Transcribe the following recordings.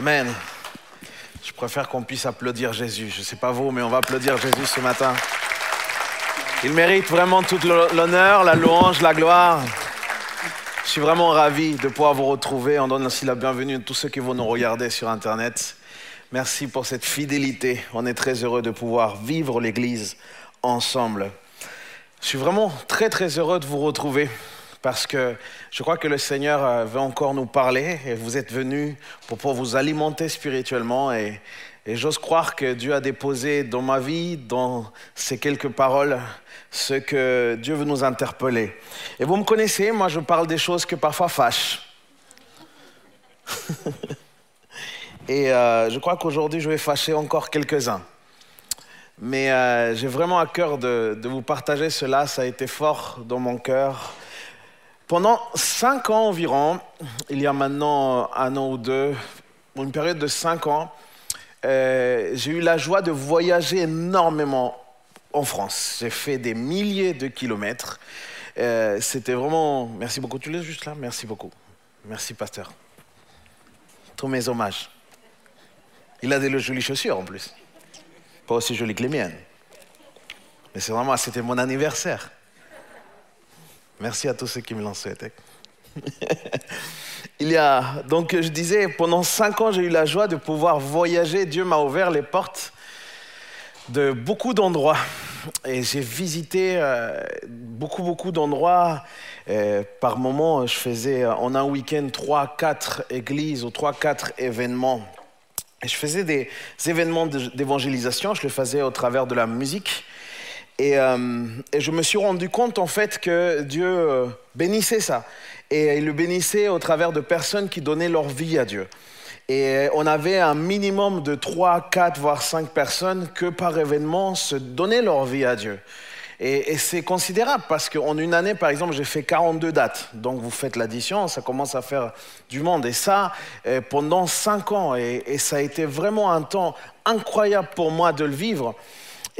Amen. Je préfère qu'on puisse applaudir Jésus. Je ne sais pas vous, mais on va applaudir Jésus ce matin. Il mérite vraiment tout l'honneur, la louange, la gloire. Je suis vraiment ravi de pouvoir vous retrouver. On donne ainsi la bienvenue à tous ceux qui vont nous regarder sur Internet. Merci pour cette fidélité. On est très heureux de pouvoir vivre l'Église ensemble. Je suis vraiment très très heureux de vous retrouver parce que je crois que le Seigneur euh, veut encore nous parler et vous êtes venus pour vous alimenter spirituellement et, j'ose croire que Dieu a déposé dans ma vie, dans ces quelques paroles, ce que Dieu veut nous interpeller. Et vous me connaissez, moi je parle des choses que parfois fâchent. et euh, je crois qu'aujourd'hui je vais fâcher encore quelques-uns. Mais euh, j'ai vraiment à cœur de, vous partager cela, ça a été fort dans mon cœur. Pendant cinq ans environ, il y a maintenant un an ou deux, une période de cinq ans, euh, j'ai eu la joie de voyager énormément en France. J'ai fait des milliers de kilomètres. Euh, c'était vraiment... Merci beaucoup. Tu l'es juste là? Merci beaucoup. Merci, pasteur. Tous mes hommages. Il a des jolies chaussures en plus. Pas aussi jolies que les miennes. Mais c'est vraiment... C'était mon anniversaire. Merci à tous ceux qui me l'ont souhaité. Il y a, donc je disais, pendant cinq ans, j'ai eu la joie de pouvoir voyager. Dieu m'a ouvert les portes de beaucoup d'endroits. Et j'ai visité euh, beaucoup, beaucoup d'endroits. par moment, je faisais en un week-end trois, quatre églises ou trois, quatre événements. Et je faisais des événements d'évangélisation, je le faisais au travers de la musique. Euh, et, je me suis rendu compte en fait que Dieu euh, bénissait ça. Et il le bénissait au travers de personnes qui donnaient leur vie à Dieu. Et on avait un minimum de 3, 4, voire 5 personnes que par événement se donnaient leur vie à Dieu. Et, c'est considérable parce qu'en une année, par exemple, j'ai fait 42 dates. Donc vous faites l'addition, ça commence à faire du monde. Et ça, euh, pendant 5 ans. et ça a été vraiment un temps incroyable pour moi de le vivre.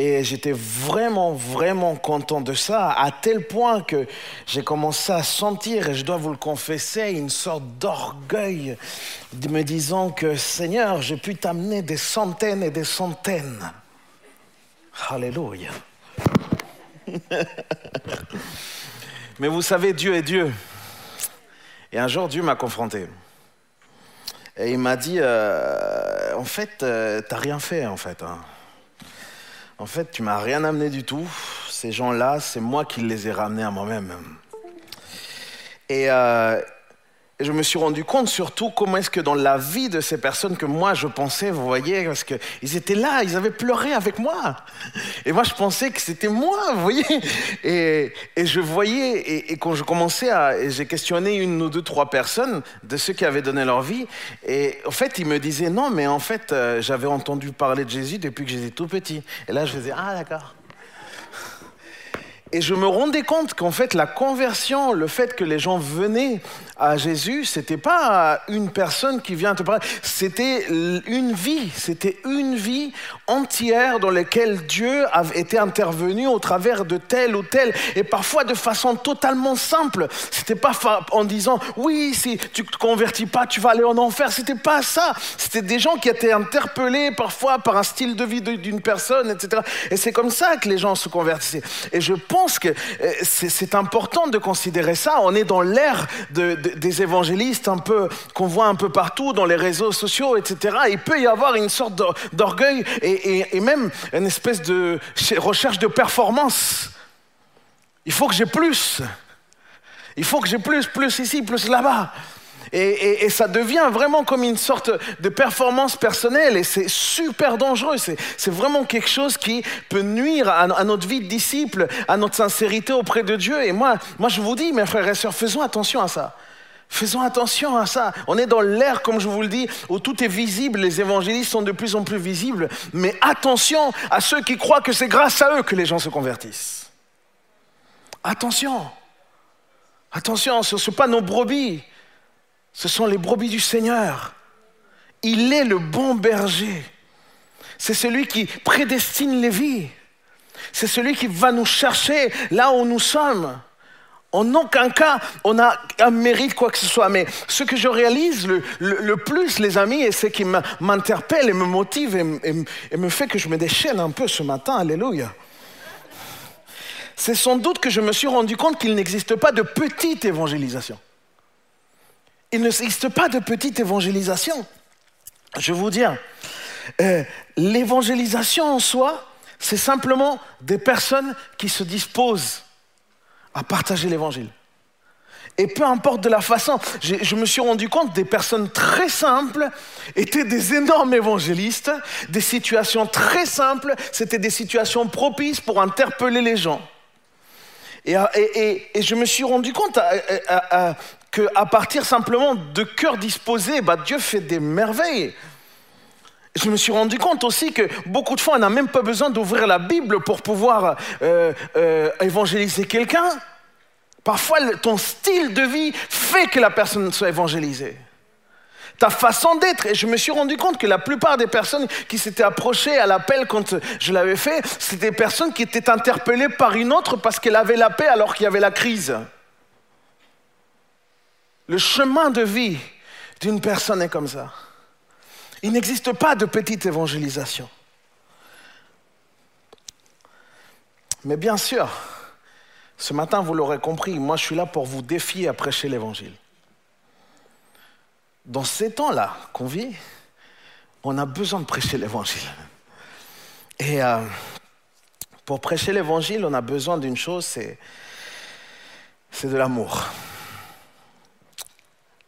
Et j'étais vraiment, vraiment content de ça, à tel point que j'ai commencé à sentir, et je dois vous le confesser, une sorte d'orgueil, me disant que Seigneur, j'ai pu t'amener des centaines et des centaines. Alléluia. Mais vous savez, Dieu est Dieu. Et un jour, Dieu m'a confronté. Et il m'a dit, euh, en fait, euh, t'as rien fait, en fait. Hein. En fait, tu m'as rien amené du tout. Ces gens-là, c'est moi qui les ai ramenés à moi-même. Et, euh, et je me suis rendu compte surtout comment est-ce que dans la vie de ces personnes que moi je pensais, vous voyez, parce qu'ils étaient là, ils avaient pleuré avec moi. Et moi je pensais que c'était moi, vous voyez. Et, je voyais, et, quand je commençais à, j'ai questionné une ou deux, trois personnes de ceux qui avaient donné leur vie. Et en fait, ils me disaient non, mais en fait, euh, j'avais entendu parler de Jésus depuis que j'étais tout petit. Et là, je faisais ah d'accord. Et je me rendais compte qu'en fait, la conversion, le fait que les gens venaient à Jésus, c'était pas une personne qui vient te parler, c'était une vie, c'était une vie entière dans laquelle Dieu avait été intervenu au travers de tel ou tel, et parfois de façon totalement simple. C'était pas en disant oui, si tu te convertis pas, tu vas aller en enfer. C'était pas ça. C'était des gens qui étaient interpellés parfois par un style de vie d'une personne, etc. Et c'est comme ça que les gens se convertissaient. Et je pense que euh, c'est important de considérer ça. On est dans l'ère de des évangélistes un peu qu'on voit un peu partout dans les réseaux sociaux, etc. Il peut y avoir une sorte d'orgueil et, même une espèce de recherche de performance. Il faut que j'ai plus. Il faut que j'ai plus, plus ici, plus là-bas. Et, ça devient vraiment comme une sorte de performance personnelle et c'est super dangereux. C'est vraiment quelque chose qui peut nuire à, à, notre vie de disciple, à notre sincérité auprès de Dieu. Et moi, moi, je vous dis, mes frères et sœurs, faisons attention à ça. Faisons attention à ça. On est dans l'ère, comme je vous le dis, où tout est visible, les évangélistes sont de plus en plus visibles, mais attention à ceux qui croient que c'est grâce à eux que les gens se convertissent. Attention. Attention, ce ne sont pas nos brebis, ce sont les brebis du Seigneur. Il est le bon berger. C'est celui qui prédestine les vies. C'est celui qui va nous chercher là où nous sommes En aucun cas, on a un mérite quoi que ce soit. Mais ce que je réalise le, plus, les amis, et ce qui m'interpelle et me motive et, me fait que je me déchaîne un peu ce matin, alléluia, c'est sans doute que je me suis rendu compte qu'il n'existe pas de petite évangélisation. Il n'existe pas de petite évangélisation. Je vous dire, euh, l'évangélisation en soi, c'est simplement des personnes qui se disposent à partager l'évangile. Et peu importe de la façon, je me suis rendu compte des personnes très simples étaient des énormes évangélistes, des situations très simples, c'était des situations propices pour interpeller les gens. Et, je me suis rendu compte qu'à partir simplement de cœurs disposés, bah, Dieu fait des merveilles. Je me suis rendu compte aussi que beaucoup de fois, on n'a même pas besoin d'ouvrir la Bible pour pouvoir euh, euh, évangéliser quelqu'un. Parfois, ton style de vie fait que la personne soit évangélisée. Ta façon d'être. Et je me suis rendu compte que la plupart des personnes qui s'étaient approchées à l'appel quand je l'avais fait, c'était des personnes qui étaient interpellées par une autre parce qu'elle avait la paix alors qu'il y avait la crise. Le chemin de vie d'une personne est comme ça. Il n'existe pas de petite évangélisation. Mais bien sûr, ce matin, vous l'aurez compris, moi je suis là pour vous défier à prêcher l'évangile. Dans ces temps-là qu'on vit, on a besoin de prêcher l'évangile. Et euh, pour prêcher l'évangile, on a besoin d'une chose, c'est, c'est de l'amour.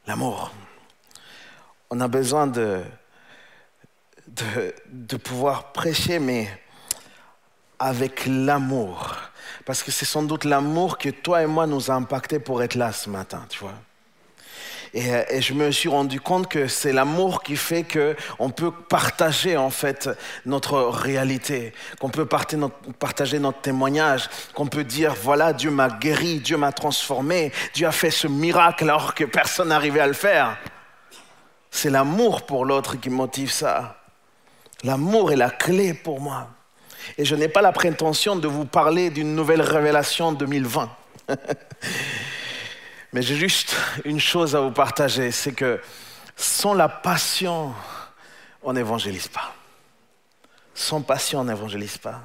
L'amour. On a besoin de, de, pouvoir prêcher, mais avec l'amour. Parce que c'est sans doute l'amour que toi et moi nous a impacté pour être là ce matin, tu vois. Et, je me suis rendu compte que c'est l'amour qui fait qu'on peut partager en fait notre réalité, qu'on peut partager notre témoignage, qu'on peut dire voilà Dieu m'a guéri, Dieu m'a transformé, Dieu a fait ce miracle alors que personne n'arrivait à le faire. C'est l'amour pour l'autre qui motive ça. L'amour est la clé pour moi. Et je n'ai pas la prétention de vous parler d'une nouvelle révélation 2020. Mais j'ai juste une chose à vous partager, c'est que sans la passion, on n'évangélise pas. Sans passion, on n'évangélise pas.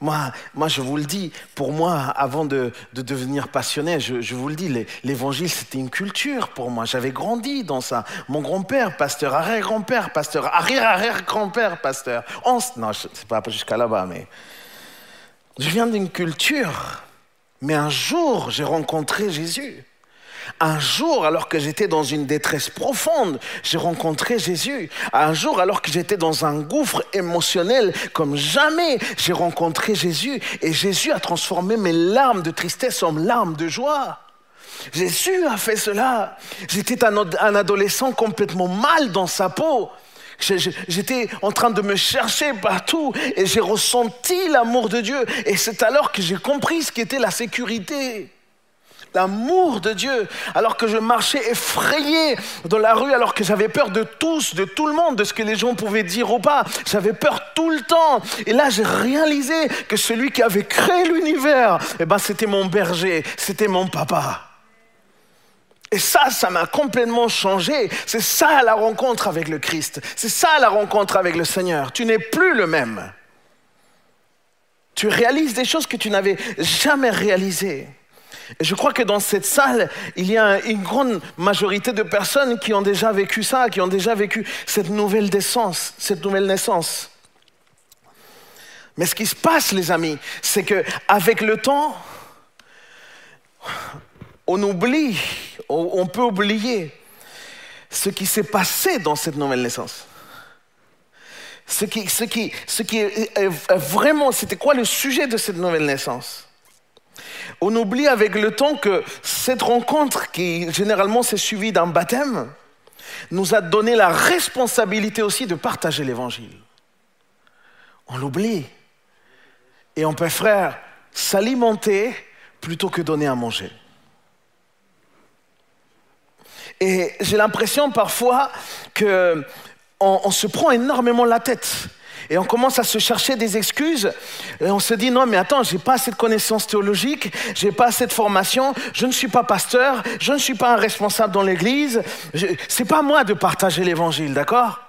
Moi, je vous le dis, pour moi, avant de, devenir passionné, je, vous le dis, l'évangile, c'était une culture pour moi. J'avais grandi dans ça. Mon grand-père, pasteur, arrière-grand-père, pasteur, arrière-arrière-grand-père, pasteur. non, c'est pas jusqu'à là-bas, mais je viens d'une culture. Mais un jour, j'ai rencontré Jésus. Un jour, alors que j'étais dans une détresse profonde, j'ai rencontré Jésus. Un jour, alors que j'étais dans un gouffre émotionnel comme jamais, j'ai rencontré Jésus. Et Jésus a transformé mes larmes de tristesse en larmes de joie. Jésus a fait cela. J'étais un, adolescent complètement mal dans sa peau. J'étais en train de me chercher partout et j'ai ressenti l'amour de Dieu. Et c'est alors que j'ai compris ce qu'était la sécurité l'amour de Dieu, alors que je marchais effrayé dans la rue, alors que j'avais peur de tous, de tout le monde, de ce que les gens pouvaient dire ou pas. J'avais peur tout le temps. Et là, j'ai réalisé que celui qui avait créé l'univers, eh ben, c'était mon berger, c'était mon papa. Et ça, ça m'a complètement changé. C'est ça la rencontre avec le Christ. C'est ça la rencontre avec le Seigneur. Tu n'es plus le même. Tu réalises des choses que tu n'avais jamais réalisées. Je crois que dans cette salle, il y a une grande majorité de personnes qui ont déjà vécu ça, qui ont déjà vécu cette nouvelle naissance, cette nouvelle naissance. Mais ce qui se passe, les amis, c'est que avec le temps, on oublie, on peut oublier ce qui s'est passé dans cette nouvelle naissance. Ce qui, ce qui, ce qui est vraiment, c'était quoi le sujet de cette nouvelle naissance? On oublie avec le temps que cette rencontre, qui généralement s'est suivie d'un baptême, nous a donné la responsabilité aussi de partager l'évangile. On l'oublie. Et on préfère s'alimenter plutôt que donner à manger. Et j'ai l'impression parfois que on, se prend énormément la tête. Et on commence à se chercher des excuses. Et on se dit, non, mais attends, j'ai pas assez de connaissances théologiques, j'ai pas assez de formation, je ne suis pas pasteur, je ne suis pas un responsable dans l'église. C'est pas moi de partager l'évangile, d'accord?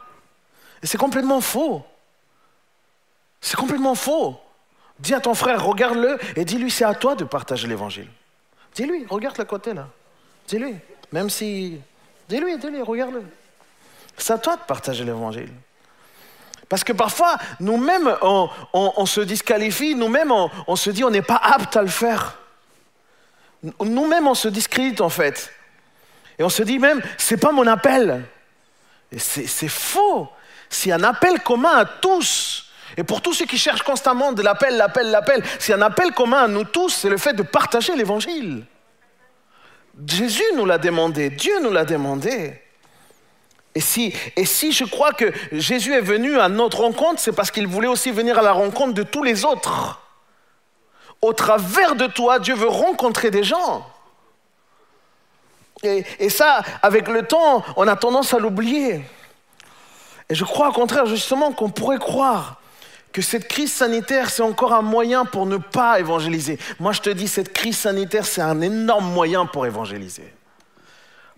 Et c'est complètement faux. C'est complètement faux. Dis à ton frère, regarde-le et dis-lui, c'est à toi de partager l'évangile. Dis-lui, regarde le côté là. Dis-lui, même si... Dis-lui, dis-lui, regarde-le. C'est à toi de partager l'évangile. Parce que parfois, nous-mêmes, on, se disqualifie, nous-mêmes, on, se dit on n'est pas apte à le faire. Nous-mêmes, on se discrédite en fait. Et on se dit même, c'est pas mon appel. Et c'est faux. C'est un appel commun à tous. Et pour tous ceux qui cherchent constamment de l'appel, l'appel, l'appel, c'est un appel commun à nous tous, c'est le fait de partager l'évangile. Jésus nous l'a demandé, Dieu nous l'a demandé. Et si, je crois que Jésus est venu à notre rencontre, c'est parce qu'il voulait aussi venir à la rencontre de tous les autres. Au travers de toi, Dieu veut rencontrer des gens. Et ça, avec le temps, on a tendance à l'oublier. Et je crois au contraire justement qu'on pourrait croire que cette crise sanitaire, c'est encore un moyen pour ne pas évangéliser. Moi, je te dis, cette crise sanitaire, c'est un énorme moyen pour évangéliser.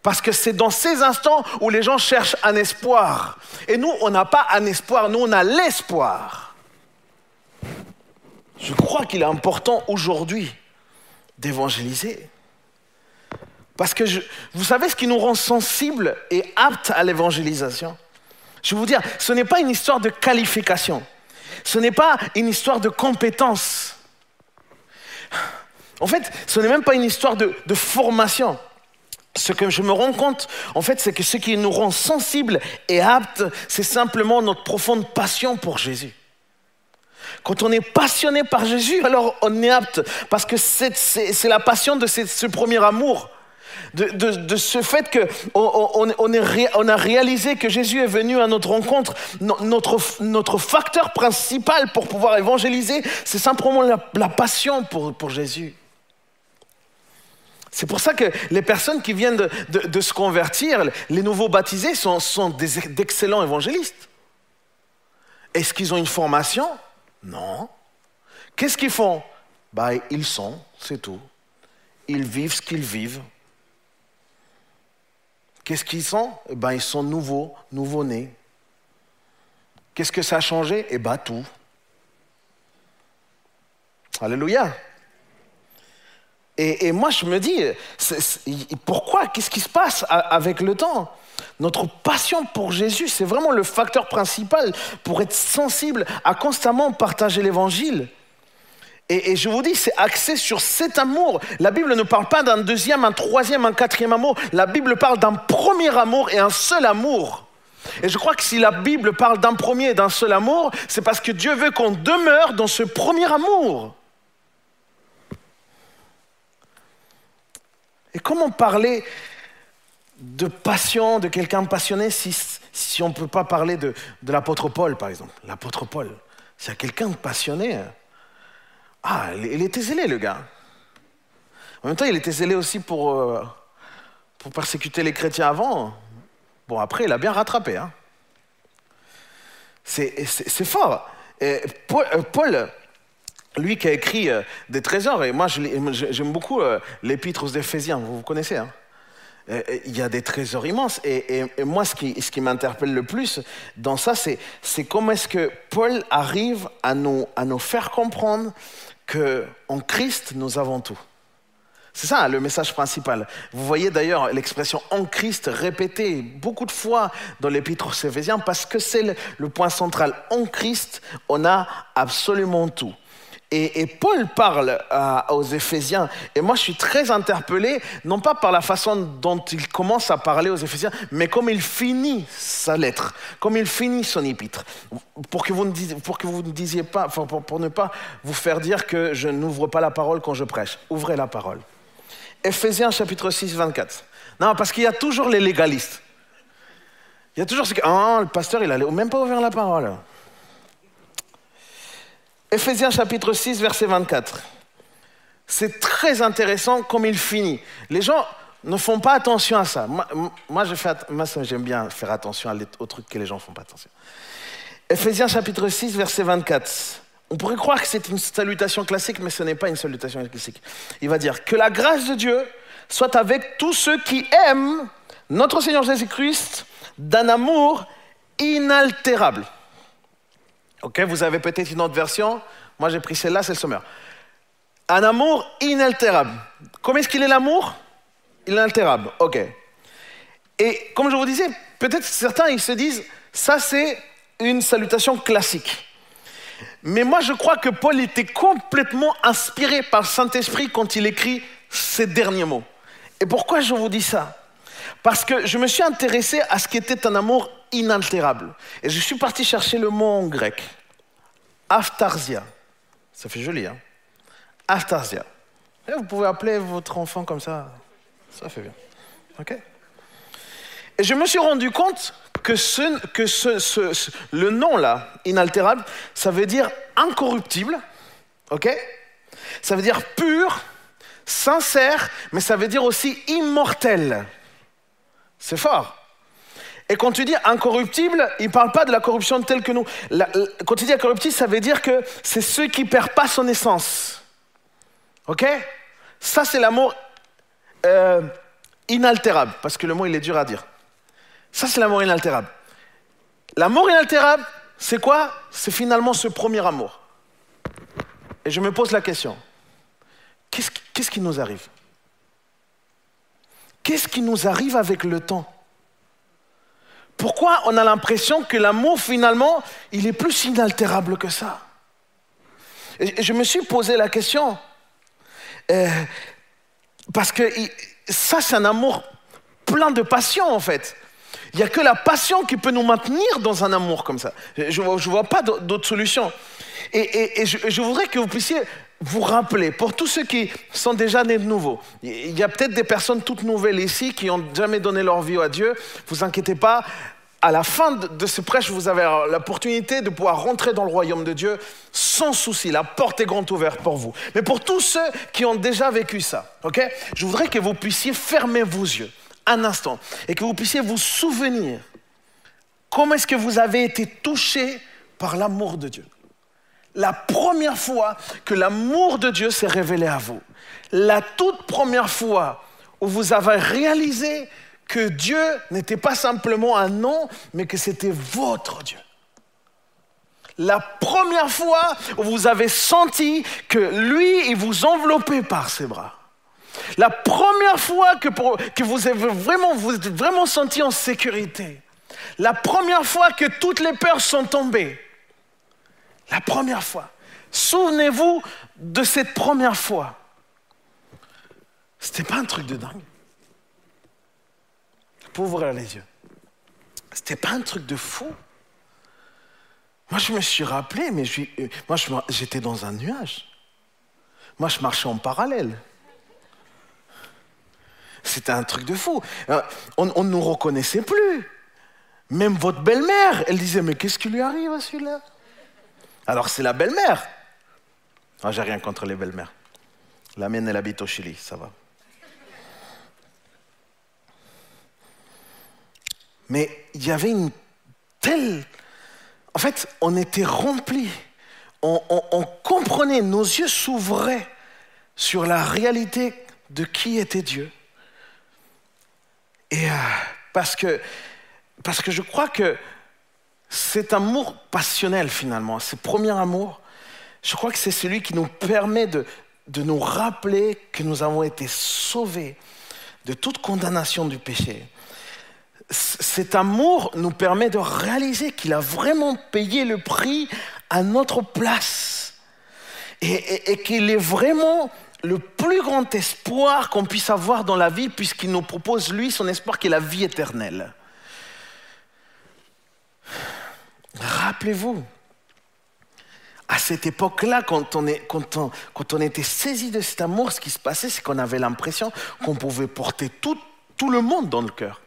Parce que c'est dans ces instants où les gens cherchent un espoir. Et nous, on n'a pas un espoir, nous, on a l'espoir. Je crois qu'il est important aujourd'hui d'évangéliser. Parce que vous savez ce qui nous rend sensibles et aptes à l'évangélisation? Je vais vous dire, ce n'est pas une histoire de qualification. Ce n'est pas une histoire de compétence. En fait, ce n'est même pas une histoire de, de formation ce que je me rends compte, en fait, c'est que ce qui nous rend sensibles et aptes, c'est simplement notre profonde passion pour Jésus. Quand on est passionné par Jésus, alors on est apte, parce que c'est la passion de ce, premier amour, de, ce fait qu'on on, a réalisé que Jésus est venu à notre rencontre. Notre facteur principal pour pouvoir évangéliser, c'est simplement la, passion pour Jésus. C'est pour ça que les personnes qui viennent de, se convertir, les nouveaux baptisés, sont, d'excellents évangélistes. Est-ce qu'ils ont une formation? Non. Qu'est-ce qu'ils font? Bah, Ils sont, c'est tout. Ils vivent ce qu'ils vivent. Qu'est-ce qu'ils sont? Eh ben, Ils sont nouveaux, nouveau-nés. Qu'est-ce que ça a changé? Eh bien, tout. Alléluia. Et, moi, je me dis, pourquoi Qu'est-ce qui se passe avec le temps? Notre passion pour Jésus, c'est vraiment le facteur principal pour être sensible à constamment partager l'évangile. Et, je vous dis, c'est axé sur cet amour. La Bible ne parle pas d'un deuxième, un troisième, un quatrième amour. La Bible parle d'un premier amour et un seul amour. Et je crois que si la Bible parle d'un premier et d'un seul amour, c'est parce que Dieu veut qu'on demeure dans ce premier amour. Et comment parler de passion, de quelqu'un passionné, si, on ne peut pas parler de, l'apôtre Paul, par exemple? L'apôtre Paul, c'est quelqu'un de passionné. Hein. Ah, il était zélé, le gars. En même temps, il était zélé aussi pour, euh, pour persécuter les chrétiens avant. Bon, après, il a bien rattrapé. Hein. C'est fort. Paul, euh, Paul lui qui a écrit euh, des trésors, et moi j'aime beaucoup euh, l'épître aux Éphésiens, vous, vous connaissez, hein il y a des trésors immenses. Et, moi, ce qui, m'interpelle le plus dans ça, c'est, comment est-ce que Paul arrive à nous, à nous faire comprendre qu'en Christ, nous avons tout. C'est ça le message principal. Vous voyez d'ailleurs l'expression en Christ répétée beaucoup de fois dans l'épître aux Éphésiens parce que c'est le point central. En Christ, on a absolument tout. Et, Paul parle aux Éphésiens. Et moi, je suis très interpellé, non pas par la façon dont il commence à parler aux Éphésiens, mais comme il finit sa lettre, comme il finit son épître. Pour que vous ne disiez, pour que vous ne disiez pas, pour, ne pas vous faire dire que je n'ouvre pas la parole quand je prêche. Ouvrez la parole. Éphésiens chapitre 6, 24. Non, parce qu'il y a toujours les légalistes. Il y a toujours ce que. Ah, le pasteur, il n'a même pas ouvert la parole. Éphésiens chapitre 6, verset 24. C'est très intéressant comme il finit. Les gens ne font pas attention à ça. Moi, j'aime bien faire attention aux trucs que les gens ne font pas attention. Ephésiens chapitre 6, verset 24. On pourrait croire que c'est une salutation classique, mais ce n'est pas une salutation classique. Il va dire que la grâce de Dieu soit avec tous ceux qui aiment notre Seigneur Jésus-Christ d'un amour inaltérable. Ok, vous avez peut-être une autre version. Moi, j'ai pris celle-là, c'est le sommaire. Un amour inaltérable. Comment est-ce qu'il est l'amour? Inaltérable. Ok. Et comme je vous disais, peut-être certains ils se disent, ça c'est une salutation classique. Mais moi, je crois que Paul était complètement inspiré par Saint-Esprit quand il écrit ces derniers mots. Et pourquoi je vous dis ça? Parce que je me suis intéressé à ce qui était un amour inaltérable. Et je suis parti chercher le mot en grec. Aftarsia. Ça fait joli, hein Aftarsia. Vous pouvez appeler votre enfant comme ça. Ça fait bien. OK Et je me suis rendu compte que, ce, que ce, le nom là, inaltérable, ça veut dire incorruptible, ok Ça veut dire pur, sincère, mais ça veut dire aussi immortel. C'est fort. Et quand tu dis incorruptible, il ne parle pas de la corruption telle que nous. quand tu dis incorruptible, ça veut dire que c'est ceux qui ne perdent pas son essence. Ok? Ça, c'est l'amour euh, inaltérable, parce que le mot, il est dur à dire. Ça, c'est l'amour inaltérable. L'amour inaltérable, c'est quoi? C'est finalement ce premier amour. Et je me pose la question, qu'est-ce qui nous arrive? Qu'est-ce qui nous arrive avec le temps? Pourquoi on a l'impression que l'amour, finalement, il est plus inaltérable que ça? Je me suis posé la question, euh, parce que ça, c'est un amour plein de passion, en fait. Il n'y a que la passion qui peut nous maintenir dans un amour comme ça. Je ne vois, pas d'autre solution. Et, je, voudrais que vous puissiez vous rappeler, pour tous ceux qui sont déjà nés de nouveau, il y a peut-être des personnes toutes nouvelles ici qui n'ont jamais donné leur vie à Dieu. Vous inquiétez pas, à la fin de ce prêche, vous avez l'opportunité de pouvoir rentrer dans le royaume de Dieu sans souci. La porte est grande ouverte pour vous. Mais pour tous ceux qui ont déjà vécu ça, ok? Je voudrais que vous puissiez fermer vos yeux un instant et que vous puissiez vous souvenir comment est-ce que vous avez été touché par l'amour de Dieu. La première fois que l'amour de Dieu s'est révélé à vous. La toute première fois où vous avez réalisé que Dieu n'était pas simplement un nom, mais que c'était votre Dieu. La première fois où vous avez senti que lui, il vous enveloppait par ses bras. La première fois que, vous avez vraiment, vous êtes vraiment senti en sécurité. La première fois que toutes les peurs sont tombées. La première fois. Souvenez-vous de cette première fois. C'était pas un truc de dingue. Pour ouvrir les yeux. C'était pas un truc de fou. Moi, je me suis rappelé, mais euh, j'étais dans un nuage. Moi, je marchais en parallèle. C'était un truc de fou. Euh, on ne nous reconnaissait plus. Même votre belle-mère, elle disait, mais qu'est-ce qui lui arrive à celui-là? Alors c'est la belle-mère. Ah, J'ai rien contre les belles-mères. La mienne, elle habite au Chili, ça va. Mais il y avait une telle... En fait, on était remplis. On, comprenait, nos yeux s'ouvraient sur la réalité de qui était Dieu. Et euh, parce que je crois que cet amour passionnel finalement, ce premier amour, je crois que c'est celui qui nous permet de, de nous rappeler que nous avons été sauvés de toute condamnation du péché. Cet amour nous permet de réaliser qu'il a vraiment payé le prix à notre place et, et qu'il est vraiment le plus grand espoir qu'on puisse avoir dans la vie, puisqu'il nous propose, lui, son espoir qui est la vie éternelle. Rappelez-vous, à cette époque-là, quand on, était saisi de cet amour, ce qui se passait, c'est qu'on avait l'impression qu'on pouvait porter tout, tout le monde dans le cœur.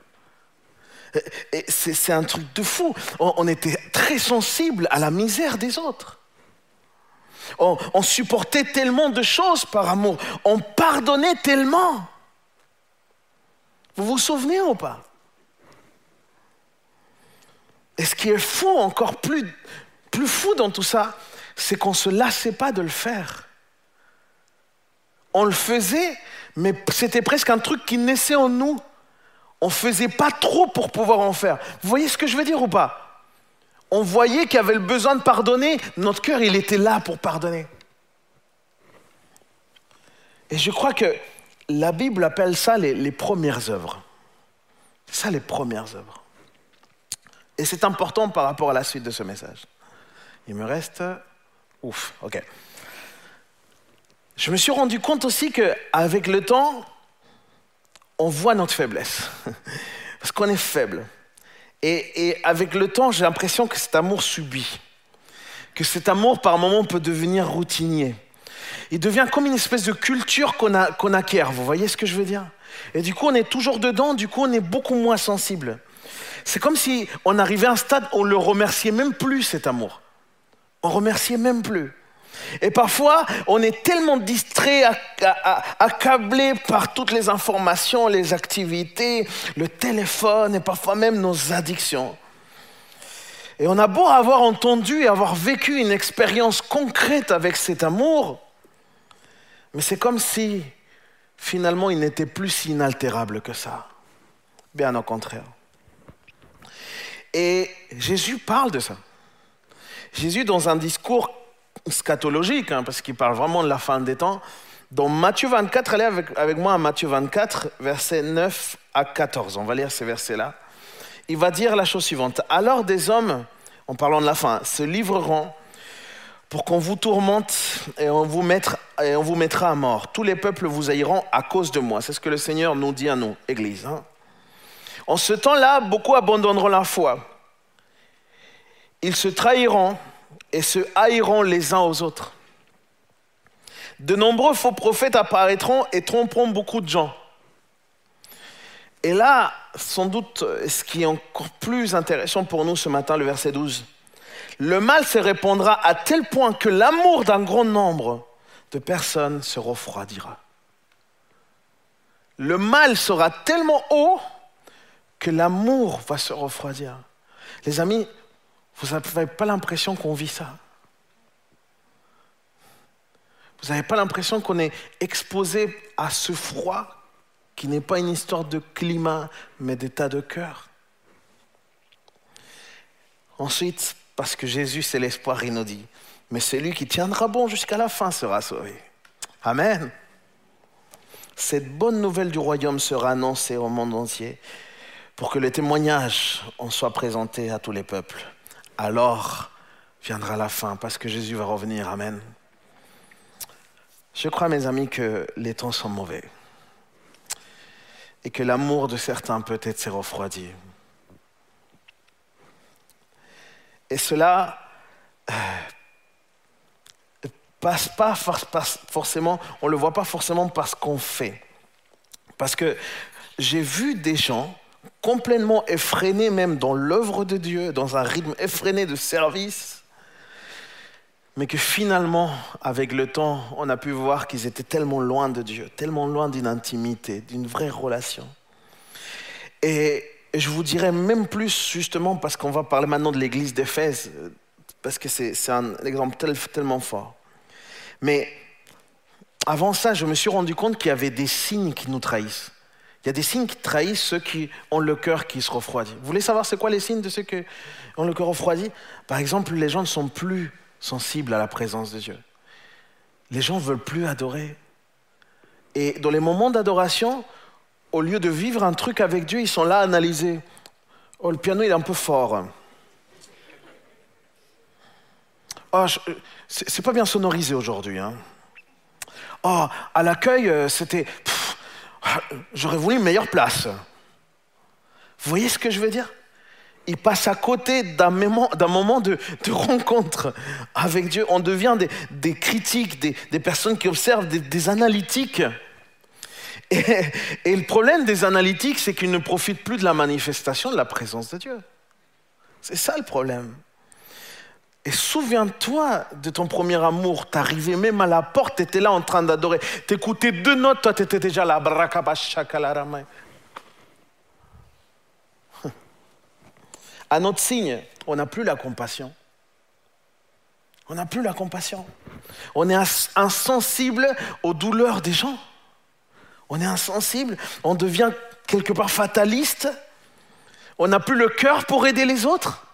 C'est un truc de fou. on était très sensible à la misère des autres. On, supportait tellement de choses par amour. On pardonnait tellement. Vous vous souvenez ou pas? Et ce qui est fou, encore plus, fou dans tout ça, c'est qu'on ne se lassait pas de le faire. On le faisait, mais c'était presque un truc qui naissait en nous. On ne faisait pas trop pour pouvoir en faire. Vous voyez ce que je veux dire ou pas? On voyait qu'il y avait le besoin de pardonner. Notre cœur, il était là pour pardonner. Et je crois que la Bible appelle ça les, les premières œuvres. Ça, les premières œuvres. Et c'est important par rapport à la suite de ce message. Il me reste... Ouf, ok. Je me suis rendu compte aussi qu'avec le temps, on voit notre faiblesse. Parce qu'on est faible. Et, et, avec le temps, j'ai l'impression que cet amour subit. Que cet amour, par moments, peut devenir routinier. Il devient comme une espèce de culture qu'on qu'on acquiert. Vous voyez ce que je veux dire? Et du coup, on est toujours dedans, du coup, on est beaucoup moins sensible. C'est comme si on arrivait à un stade où on le remerciait même plus, cet amour. On remerciait même plus. Et parfois, on est tellement distrait, accablé par toutes les informations, les activités, le téléphone et parfois même nos addictions. Et on a beau avoir entendu et avoir vécu une expérience concrète avec cet amour, mais c'est comme si finalement il n'était plus si inaltérable que ça. Bien au contraire. Et Jésus parle de ça. Jésus, dans un discours scatologique, hein, parce qu'il parle vraiment de la fin des temps. Dans Matthieu 24, allez avec, moi à Matthieu 24, versets 9 à 14. On va lire ces versets-là. Il va dire la chose suivante. Alors des hommes, en parlant de la fin, se livreront pour qu'on vous tourmente et on vous, mettra, et on vous mettra à mort. Tous les peuples vous haïront à cause de moi. C'est ce que le Seigneur nous dit à nous, Église. Hein. En ce temps-là, beaucoup abandonneront la foi. Ils se trahiront et se haïront les uns aux autres. De nombreux faux prophètes apparaîtront et tromperont beaucoup de gens. Et là, sans doute, ce qui est encore plus intéressant pour nous ce matin, le verset 12. Le mal se répandra à tel point que l'amour d'un grand nombre de personnes se refroidira. Le mal sera tellement haut que l'amour va se refroidir. Les amis, vous n'avez pas l'impression qu'on vit ça. Vous n'avez pas l'impression qu'on est exposé à ce froid qui n'est pas une histoire de climat, mais d'état de cœur. Ensuite, parce que Jésus, c'est l'espoir, il nous dit, mais celui qui tiendra bon jusqu'à la fin sera sauvé. Amen. Cette bonne nouvelle du royaume sera annoncée au monde entier pour que le témoignage en soit présenté à tous les peuples alors viendra la fin parce que Jésus va revenir. Amen. Je crois, mes amis, que les temps sont mauvais et que l'amour de certains peut-être s'est refroidi. Et cela euh, passe pas forcément, on ne le voit pas forcément parce qu'on fait. Parce que j'ai vu des gens complètement effrénés même dans l'œuvre de Dieu, dans un rythme effréné de service, mais que finalement, avec le temps, on a pu voir qu'ils étaient tellement loin de Dieu, tellement loin d'une intimité, d'une vraie relation. Et je vous dirais même plus, justement, parce qu'on va parler maintenant de l'église d'Éphèse, parce que c'est un exemple tellement fort. Mais avant ça, je me suis rendu compte qu'il y avait des signes qui nous trahissent. Il y a des signes qui trahissent ceux qui ont le cœur qui se refroidit. Vous voulez savoir c'est quoi les signes de ceux qui ont le cœur refroidi? Par exemple, les gens ne sont plus sensibles à la présence de Dieu. Les gens ne veulent plus adorer. Et dans les moments d'adoration, au lieu de vivre un truc avec Dieu, ils sont là à analyser. Oh, le piano, il est un peu fort. Oh, c'est pas bien sonorisé aujourd'hui. Hein. Oh, à l'accueil, euh, c'était j'aurais voulu une meilleure place. Vous voyez ce que je veux dire? Il passe à côté d'un moment, de, rencontre avec Dieu. On devient des, critiques, des, personnes qui observent, des, analytiques. Et, le problème des analytiques, c'est qu'ils ne profitent plus de la manifestation de la présence de Dieu. C'est ça le problème. Et souviens-toi de ton premier amour. T'arrivais même à la porte, t'étais là en train d'adorer. T'écoutais deux notes, toi t'étais déjà là. À notre signe, on n'a plus la compassion. On n'a plus la compassion. On est insensible aux douleurs des gens. On est insensible. On devient quelque part fataliste. On n'a plus le cœur pour aider les autres.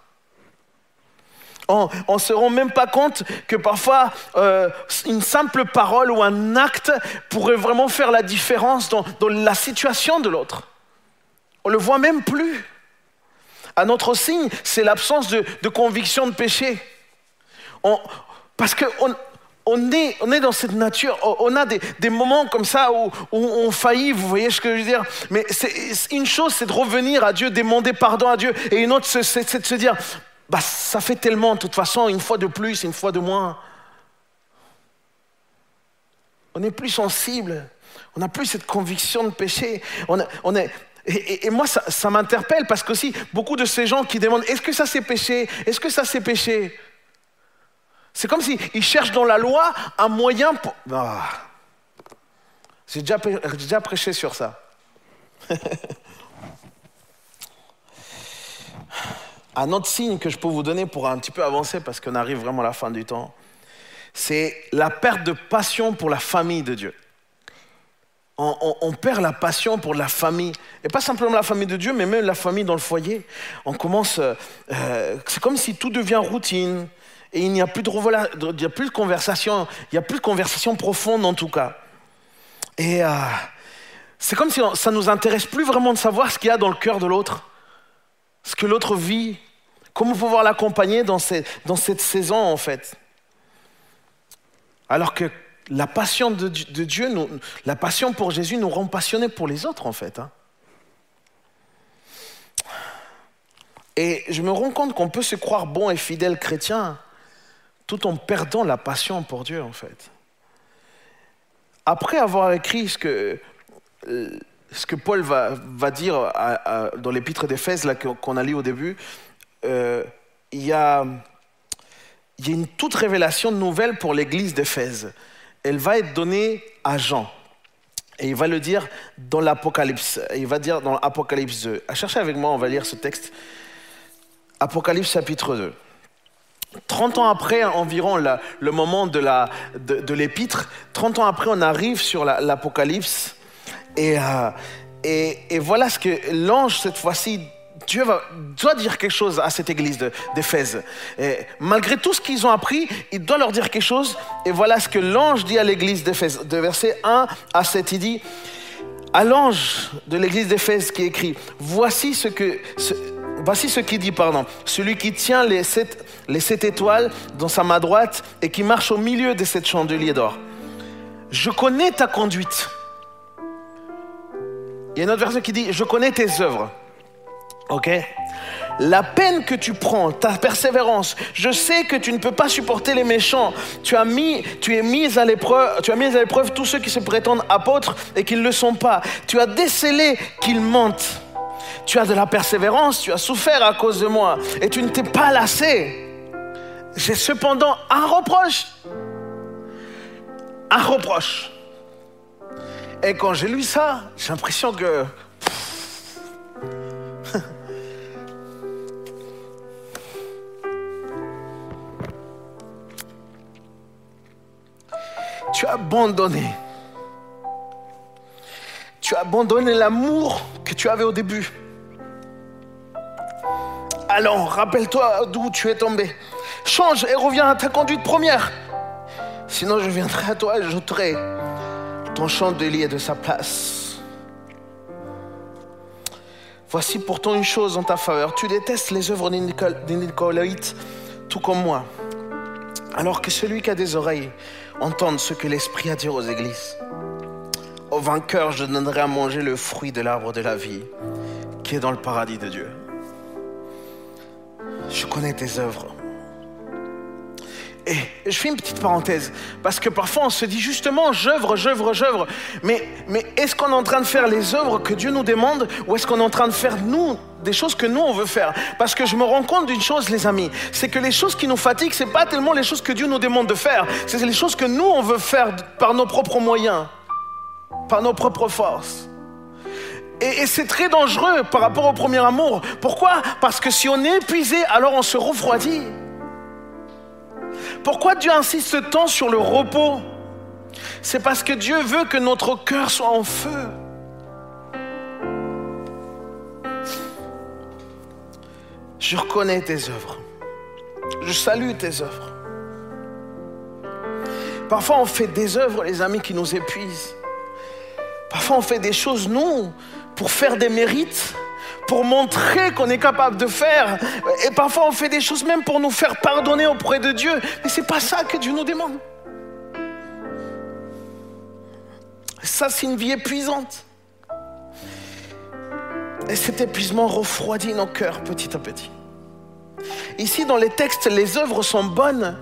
On ne se rend même pas compte que parfois euh, une simple parole ou un acte pourrait vraiment faire la différence dans, la situation de l'autre. On le voit même plus. À notre signe, c'est l'absence de, conviction de péché. parce qu'on on est, dans cette nature, on a des, moments comme ça où, on faillit, vous voyez ce que je veux dire? Mais une chose, c'est de revenir à Dieu, demander pardon à Dieu, et une autre, c'est de se dire, bah, ça fait tellement, de toute façon, une fois de plus, une fois de moins. On est plus sensible, on n'a plus cette conviction de péché. On, est, et, moi, ça, m'interpelle parce que aussi, beaucoup de ces gens qui demandent, est-ce que ça c'est péché? Est-ce que ça c'est péché? C'est comme s'ils cherchent dans la loi un moyen pour... Ah. J'ai déjà, déjà prêché sur ça. un autre signe que je peux vous donner pour un petit peu avancer, parce qu'on arrive vraiment à la fin du temps, c'est la perte de passion pour la famille de Dieu. On, perd la passion pour la famille, et pas simplement la famille de Dieu, mais même la famille dans le foyer. On commence, euh, c'est comme si tout devient routine, et il n'y a plus de, conversation, il n'y a plus de conversation profonde en tout cas. Et euh, c'est comme si ça nous intéresse plus vraiment de savoir ce qu'il y a dans le cœur de l'autre, ce que l'autre vit, comment pouvoir l'accompagner dans, cette saison en fait? Alors que la passion de, Dieu, la passion pour Jésus nous rend passionnés pour les autres en fait. Hein. Et je me rends compte qu'on peut se croire bon et fidèle chrétien tout en perdant la passion pour Dieu, en fait. Après avoir écrit ce que, euh, ce que Paul va, dire dans l'épître d'Éphèse qu'on a lu au début, euh, il, y a, une toute révélation nouvelle pour l'église d'Éphèse. Elle va être donnée à Jean. Et il va le dire dans l'Apocalypse. Il va dire dans l'Apocalypse 2. À chercher avec moi, on va lire ce texte. Apocalypse chapitre 2. 30 ans après environ le moment de, l'épître, 30 ans après on arrive sur l'Apocalypse euh, et, et, voilà ce que l'ange cette fois-ci, Dieu doit dire quelque chose à cette église d'Éphèse. malgré tout ce qu'ils ont appris, il doit leur dire quelque chose et voilà ce que l'ange dit à l'église d'Éphèse. De verset 1 à 7, il dit, à l'ange de l'église d'Éphèse qui écrit, voici ce que... voici ce qu'il dit, pardon. Celui qui tient les sept, les sept étoiles dans sa main droite et qui marche au milieu de cette chandelier d'or. Je connais ta conduite. Il y a une autre version qui dit, je connais tes œuvres. Ok? La peine que tu prends, ta persévérance, je sais que tu ne peux pas supporter les méchants. Tu as mis, tu es à l'épreuve, tu as mis à l'épreuve tous ceux qui se prétendent apôtres et qui ne le sont pas. Tu as décelé qu'ils mentent. Tu as de la persévérance, tu as souffert à cause de moi et tu ne t'es pas lassé. J'ai cependant un reproche. Un reproche. Et quand j'ai lu ça, j'ai l'impression que... tu as abandonné. Tu as abandonné l'amour que tu avais au début. Allons, rappelle-toi d'où tu es tombé. Change et reviens à ta conduite première. Sinon, je viendrai à toi et j'ôterai ton chandelier de sa place. Voici pourtant une chose en ta faveur. Tu détestes les œuvres des tout comme moi. Alors que celui qui a des oreilles entende ce que l'Esprit a dit aux églises. Au vainqueur, je donnerai à manger le fruit de l'arbre de la vie qui est dans le paradis de Dieu. Je connais tes œuvres. Et je fais une petite parenthèse, parce que parfois on se dit justement, j'œuvre, j'œuvre, j'œuvre. Mais, mais est-ce qu'on est en train de faire les œuvres que Dieu nous demande, ou est-ce qu'on est en train de faire nous des choses que nous on veut faire? Parce que je me rends compte d'une chose, les amis, c'est que les choses qui nous fatiguent, c'est pas tellement les choses que Dieu nous demande de faire, c'est les choses que nous on veut faire par nos propres moyens, par nos propres forces. Et, et c'est très dangereux par rapport au premier amour. Pourquoi? Parce que si on est épuisé, alors on se refroidit. Pourquoi Dieu insiste tant sur le repos? C'est parce que Dieu veut que notre cœur soit en feu. Je reconnais tes œuvres. Je salue tes œuvres. Parfois, on fait des œuvres, les amis, qui nous épuisent. Parfois, on fait des choses, non, pour faire des mérites, pour montrer qu'on est capable de faire. Et parfois, on fait des choses même pour nous faire pardonner auprès de Dieu. Mais ce n'est pas ça que Dieu nous demande. Ça, c'est une vie épuisante. Et cet épuisement refroidit nos cœurs petit à petit. Ici, dans les textes, les œuvres sont bonnes.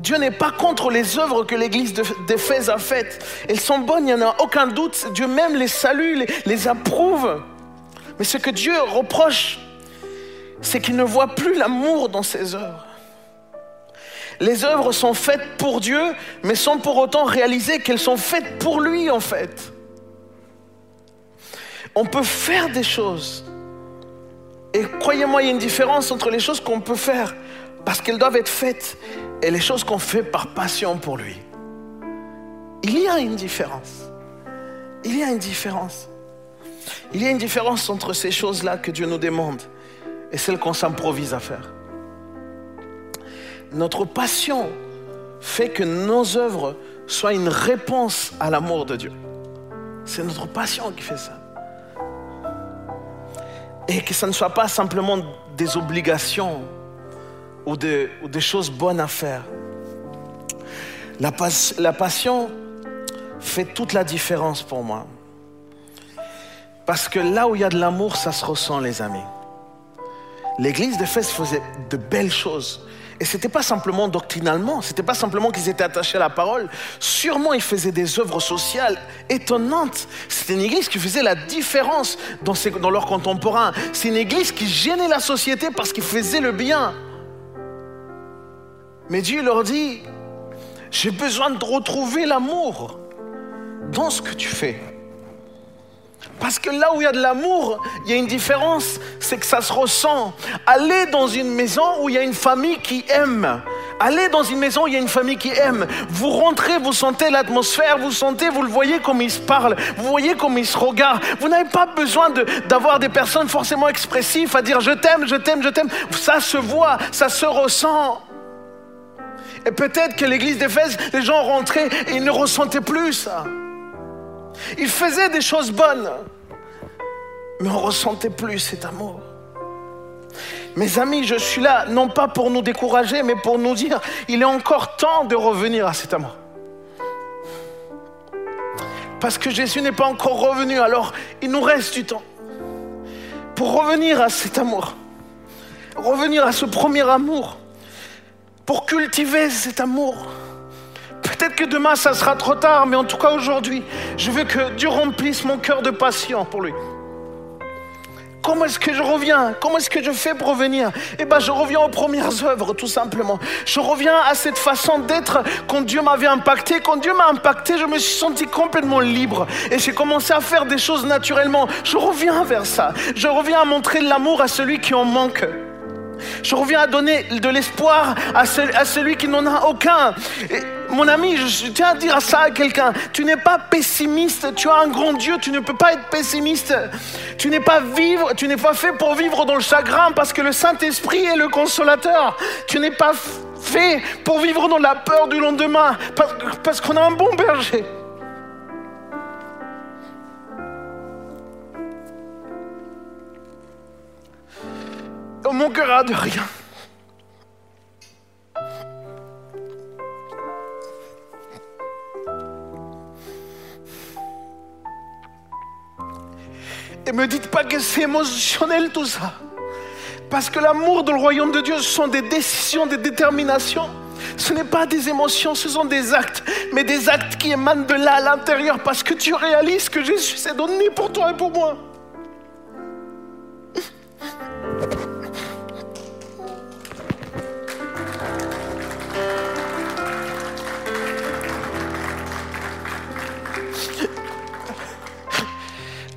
Dieu n'est pas contre les œuvres que l'église d'Éphèse a faites. Elles sont bonnes, il n'y en a aucun doute. Dieu même les salue, les, les approuve. Mais ce que Dieu reproche, c'est qu'il ne voit plus l'amour dans ses œuvres. Les œuvres sont faites pour Dieu, mais sans pour autant réaliser qu'elles sont faites pour lui en fait. On peut faire des choses. Et croyez-moi, il y a une différence entre les choses qu'on peut faire parce qu'elles doivent être faites et les choses qu'on fait par passion pour lui. Il y a une différence. Il y a une différence. Il y a une différence entre ces choses-là que Dieu nous demande et celles qu'on s'improvise à faire. Notre passion fait que nos œuvres soient une réponse à l'amour de Dieu. C'est notre passion qui fait ça. Et que ça ne soit pas simplement des obligations ou, des choses bonnes à faire. La, la passion fait toute la différence pour moi. Parce que là où il y a de l'amour, ça se ressent, les amis. L'église d'Éphèse faisait de belles choses. Et ce n'était pas simplement doctrinalement, ce n'était pas simplement qu'ils étaient attachés à la parole. Sûrement, ils faisaient des œuvres sociales étonnantes. C'était une église qui faisait la différence dans, dans leurs contemporains. C'est une église qui gênait la société parce qu'ils faisaient le bien. Mais Dieu leur dit, j'ai besoin de retrouver l'amour dans ce que tu fais. Parce que là où il y a de l'amour, il y a une différence, c'est que ça se ressent. Allez dans une maison où il y a une famille qui aime. Allez dans une maison où il y a une famille qui aime. Vous rentrez, vous sentez l'atmosphère, vous sentez, vous le voyez comme ils se parlent, vous voyez comme ils se regardent. Vous n'avez pas besoin d'avoir des personnes forcément expressives à dire je t'aime, je t'aime, je t'aime. Ça se voit, ça se ressent. Et peut-être que l'église d'Éphèse, les gens rentraient et ils ne ressentaient plus ça. Ils faisaient des choses bonnes, mais on ressentait plus cet amour. Mes amis, je suis là non pas pour nous décourager, mais pour nous dire, il est encore temps de revenir à cet amour. Parce que Jésus n'est pas encore revenu, alors il nous reste du temps pour revenir à cet amour, revenir à ce premier amour, pour cultiver cet amour. Peut-être que demain, ça sera trop tard, mais en tout cas aujourd'hui, je veux que Dieu remplisse mon cœur de passion pour lui. Comment est-ce que je reviens? Comment est-ce que je fais pour revenir? Eh bien, je reviens aux premières œuvres, tout simplement. Je reviens à cette façon d'être quand Dieu m'avait impacté. Quand Dieu m'a impacté, je me suis senti complètement libre. Et j'ai commencé à faire des choses naturellement. Je reviens vers ça. Je reviens à montrer l'amour à celui qui en manque. Je reviens à donner de l'espoir à, celui qui n'en a aucun. Mon ami, je tiens à dire ça à quelqu'un. Tu n'es pas pessimiste. Tu as un grand Dieu. Tu ne peux pas être pessimiste. Tu n'es pas vivre. Tu n'es pas fait pour vivre dans le chagrin parce que le Saint-Esprit est le consolateur. Tu n'es pas fait pour vivre dans la peur du lendemain parce qu'on a un bon berger. Oh, mon cœur a de rien. Et me dites pas que c'est émotionnel tout ça. Parce que l'amour dans le royaume de Dieu, ce sont des décisions, des déterminations. Ce n'est pas des émotions, ce sont des actes, mais des actes qui émanent de là à l'intérieur parce que tu réalises que Jésus s'est donné pour toi et pour moi.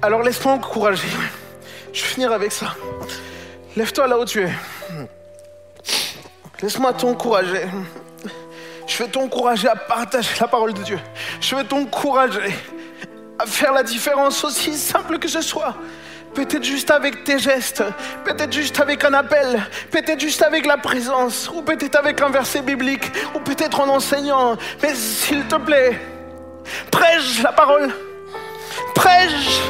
Alors laisse-moi encourager. Je vais finir avec ça. Lève-toi là où tu es. Laisse-moi t'encourager. Je vais t'encourager à partager la parole de Dieu. Je vais t'encourager à faire la différence aussi simple que ce soit. Peut-être juste avec tes gestes, peut-être juste avec un appel, peut-être juste avec la présence, ou peut-être avec un verset biblique, ou peut-être en enseignant. Mais s'il te plaît, prêche la parole. Prêche.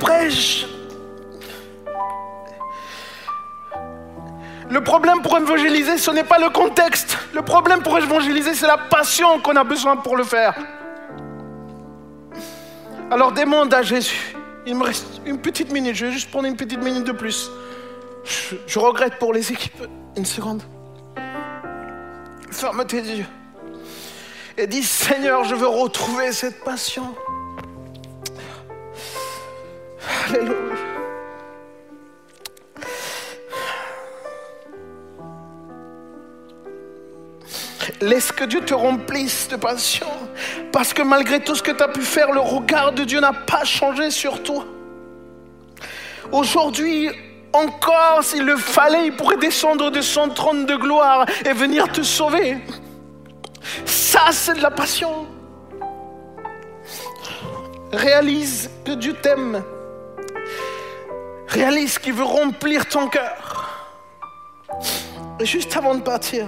Prêche. Le problème pour évangéliser, ce n'est pas le contexte. Le problème pour évangéliser, c'est la passion qu'on a besoin pour le faire. Alors demande à Jésus. Il me reste une petite minute. Je vais juste prendre une petite minute de plus. Je, regrette pour les équipes. Une seconde. Ferme tes yeux. Et dis Seigneur, je veux retrouver cette passion. Alléluia. Laisse que Dieu te remplisse de passion. Parce que malgré tout ce que tu as pu faire, le regard de Dieu n'a pas changé sur toi. Aujourd'hui, encore, s'il le fallait, il pourrait descendre de son trône de gloire et venir te sauver. Ça, c'est de la passion. Réalise que Dieu t'aime. Réalise qu'il veut remplir ton cœur. Et juste avant de partir,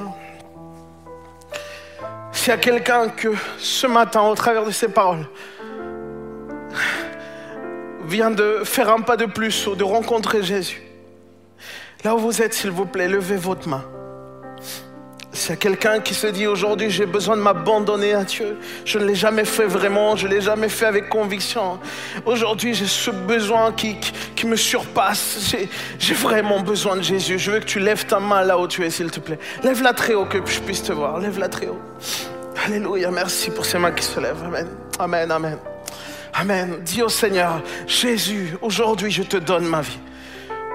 s'il y a quelqu'un que ce matin, au travers de ces paroles, vient de faire un pas de plus ou de rencontrer Jésus, là où vous êtes, s'il vous plaît, levez votre main. S'il y a quelqu'un qui se dit aujourd'hui j'ai besoin de m'abandonner à Dieu, je ne l'ai jamais fait vraiment, je ne l'ai jamais fait avec conviction. Aujourd'hui j'ai ce besoin qui, qui, me surpasse, j'ai vraiment besoin de Jésus. Je veux que tu lèves ta main là où tu es s'il te plaît. Lève-la très haut que je puisse te voir, lève-la très haut. Alléluia, merci pour ces mains qui se lèvent. Amen, amen, amen. Amen. Dis au Seigneur, Jésus, aujourd'hui je te donne ma vie.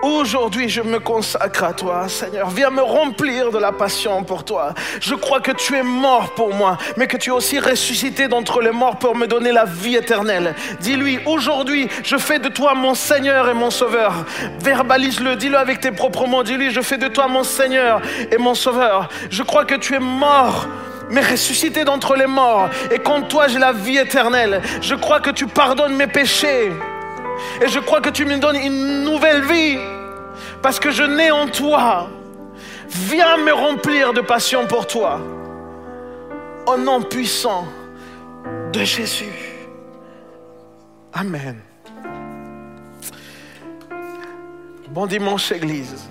Aujourd'hui, je me consacre à toi, Seigneur. Viens me remplir de la passion pour toi. Je crois que tu es mort pour moi, mais que tu es aussi ressuscité d'entre les morts pour me donner la vie éternelle. Dis-lui, aujourd'hui, je fais de toi mon Seigneur et mon Sauveur. Verbalise-le, dis-le avec tes propres mots. Dis-lui, je fais de toi mon Seigneur et mon Sauveur. Je crois que tu es mort mais ressuscité d'entre les morts, et qu'en toi j'ai la vie éternelle. Je crois que tu pardonnes mes péchés, et je crois que tu me donnes une nouvelle vie, parce que je nais en toi. Viens me remplir de passion pour toi, au nom puissant de Jésus. Amen. Bon dimanche, Église.